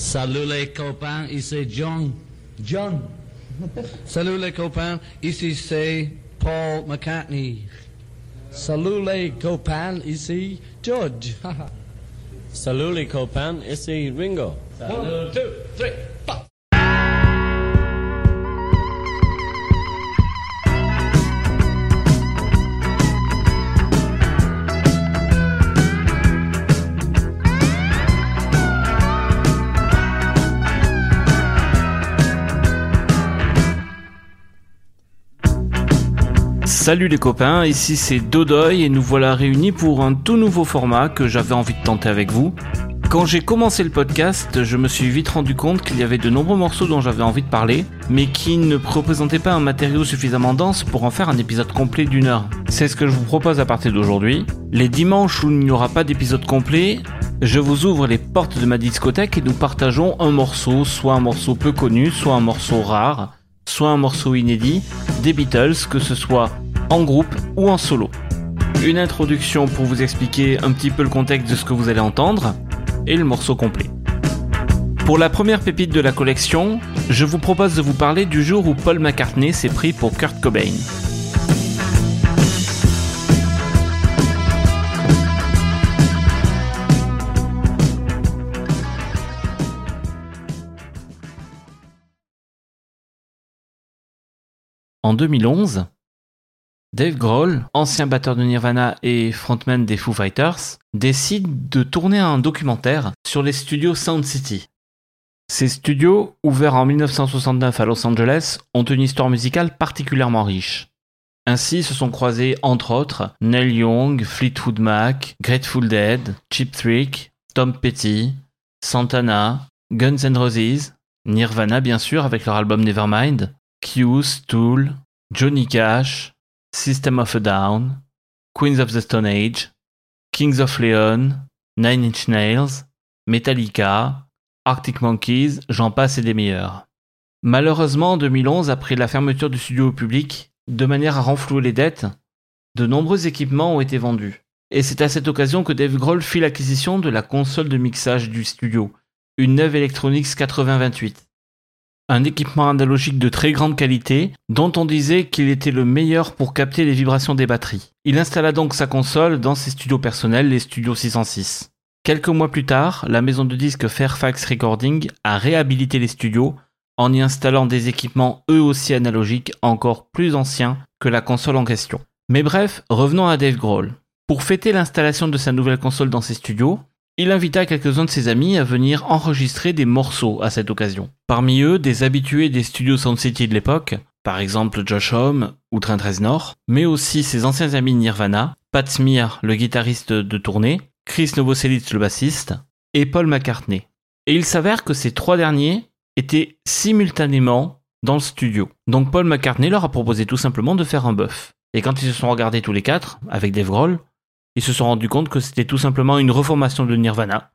Salut les copains, ici John. John. Salut les copains, ici c'est Paul McCartney. Salut les copains, ici George. Salut les copains, ici Ringo. One, two, three, Salut les copains, ici c'est Dodoy et nous voilà réunis pour un tout nouveau format que j'avais envie de tenter avec vous. Quand j'ai commencé le podcast, je me suis vite rendu compte qu'il y avait de nombreux morceaux dont j'avais envie de parler, mais qui ne représentaient pas un matériau suffisamment dense pour en faire un épisode complet d'une heure. C'est ce que je vous propose à partir d'aujourd'hui. Les dimanches où il n'y aura pas d'épisode complet, je vous ouvre les portes de ma discothèque et nous partageons un morceau, soit un morceau peu connu, soit un morceau rare, soit un morceau inédit, des Beatles, que ce soit en groupe ou en solo. Une introduction pour vous expliquer un petit peu le contexte de ce que vous allez entendre, et le morceau complet. Pour la première pépite de la collection, je vous propose de vous parler du jour où Paul McCartney s'est pris pour Kurt Cobain. En 2011, Dave Grohl, ancien batteur de Nirvana et frontman des Foo Fighters, décide de tourner un documentaire sur les studios Sound City. Ces studios, ouverts en 1969 à Los Angeles, ont une histoire musicale particulièrement riche. Ainsi se sont croisés entre autres Neil Young, Fleetwood Mac, Grateful Dead, Cheap Trick, Tom Petty, Santana, Guns N' Roses, Nirvana bien sûr avec leur album Nevermind, Q's, Tool, Johnny Cash, System of a Down, Queens of the Stone Age, Kings of Leon, Nine Inch Nails, Metallica, Arctic Monkeys, j'en passe et des meilleurs. Malheureusement, en 2011, après la fermeture du studio au public, de manière à renflouer les dettes, de nombreux équipements ont été vendus. Et c'est à cette occasion que Dave Grohl fit l'acquisition de la console de mixage du studio, une neuve Electronics 8028 un équipement analogique de très grande qualité dont on disait qu'il était le meilleur pour capter les vibrations des batteries. Il installa donc sa console dans ses studios personnels, les Studios 606. Quelques mois plus tard, la maison de disques Fairfax Recording a réhabilité les studios en y installant des équipements eux aussi analogiques encore plus anciens que la console en question. Mais bref, revenons à Dave Grohl. Pour fêter l'installation de sa nouvelle console dans ses studios, il invita quelques-uns de ses amis à venir enregistrer des morceaux à cette occasion. Parmi eux, des habitués des studios Sound City de l'époque, par exemple Josh Homme ou Trent Reznor, mais aussi ses anciens amis Nirvana, Pat Smear, le guitariste de tournée, Chris Novoselic, le bassiste, et Paul McCartney. Et il s'avère que ces trois derniers étaient simultanément dans le studio. Donc Paul McCartney leur a proposé tout simplement de faire un buff. Et quand ils se sont regardés tous les quatre, avec Dave Grohl, ils se sont rendus compte que c'était tout simplement une reformation de Nirvana,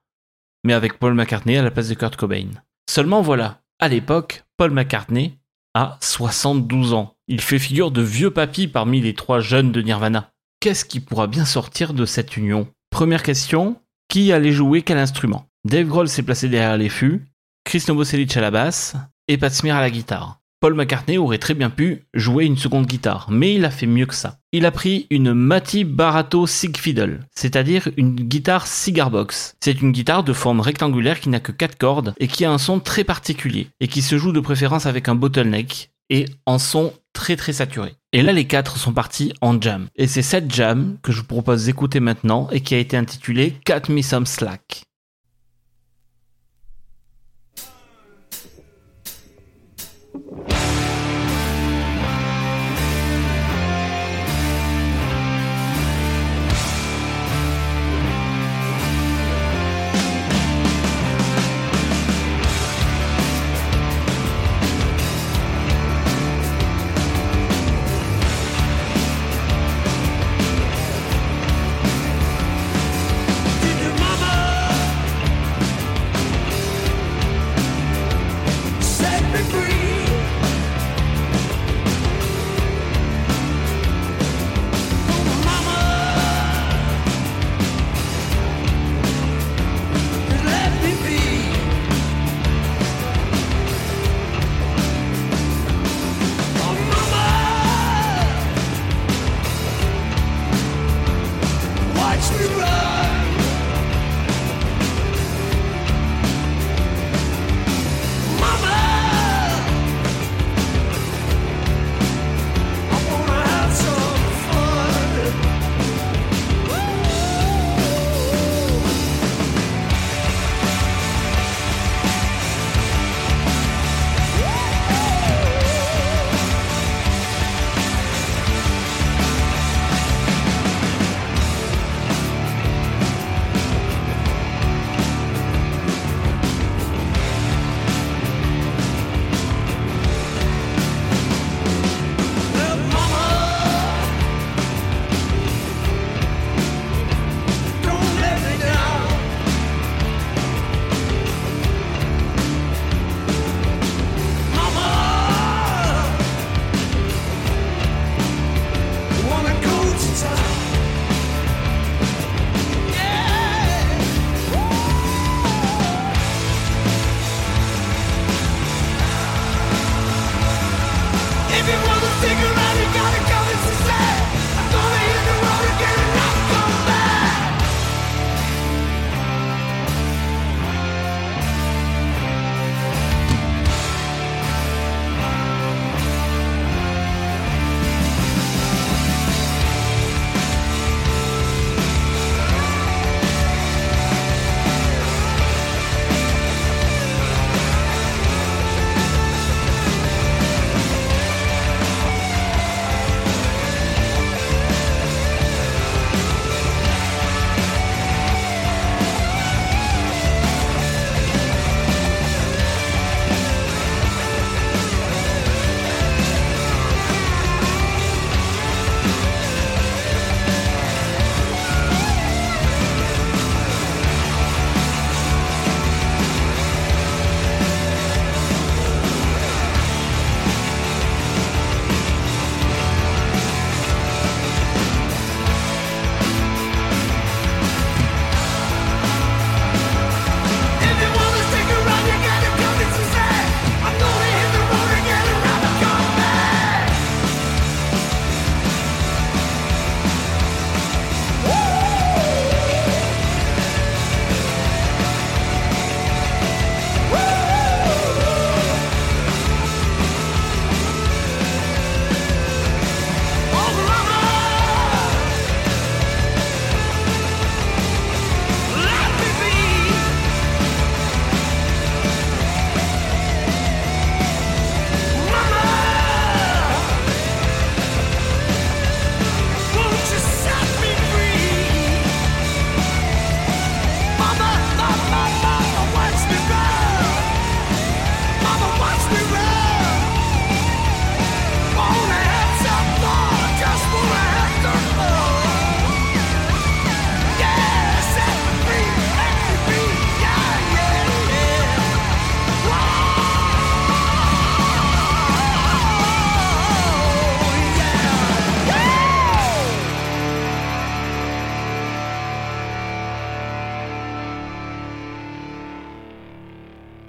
mais avec Paul McCartney à la place de Kurt Cobain. Seulement voilà, à l'époque, Paul McCartney a 72 ans. Il fait figure de vieux papy parmi les trois jeunes de Nirvana. Qu'est-ce qui pourra bien sortir de cette union? Première question, qui allait jouer quel instrument? Dave Grohl s'est placé derrière les fûts, Chris Novoselic à la basse et Pat Smear à la guitare. Paul McCartney aurait très bien pu jouer une seconde guitare, mais il a fait mieux que ça. Il a pris une Mati Barato Sig Fiddle, c'est-à-dire une guitare cigar box. C'est une guitare de forme rectangulaire qui n'a que 4 cordes et qui a un son très particulier et qui se joue de préférence avec un bottleneck et en son très très saturé. Et là les quatre sont partis en jam. Et c'est cette jam que je vous propose d'écouter maintenant et qui a été intitulée Cut Me Some Slack.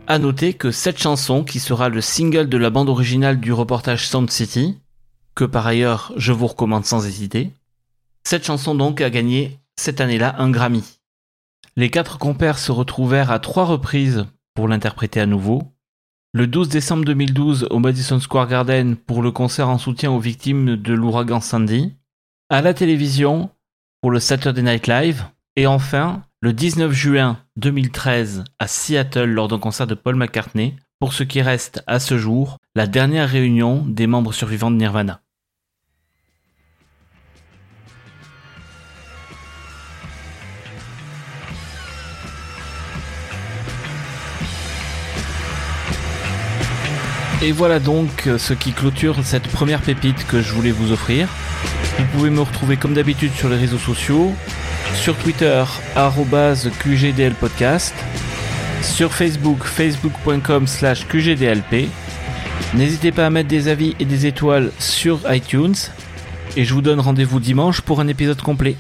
À noter que cette chanson, qui sera le single de la bande originale du reportage Sound City, que par ailleurs je vous recommande sans hésiter, cette chanson donc a gagné cette année-là un Grammy. Les quatre compères se retrouvèrent à trois reprises pour l'interpréter à nouveau. Le 12 décembre 2012 au Madison Square Garden pour le concert en soutien aux victimes de l'ouragan Sandy. À la télévision pour le Saturday Night Live. Et enfin, le 19 juin 2013 à Seattle lors d'un concert de Paul McCartney pour ce qui reste à ce jour la dernière réunion des membres survivants de Nirvana. Et voilà donc ce qui clôture cette première pépite que je voulais vous offrir. Vous pouvez me retrouver comme d'habitude sur les réseaux sociaux, sur Twitter, QGDLpodcast, sur Facebook, facebook.com slash QGDLP. N'hésitez pas à mettre des avis et des étoiles sur iTunes. Et je vous donne rendez-vous dimanche pour un épisode complet.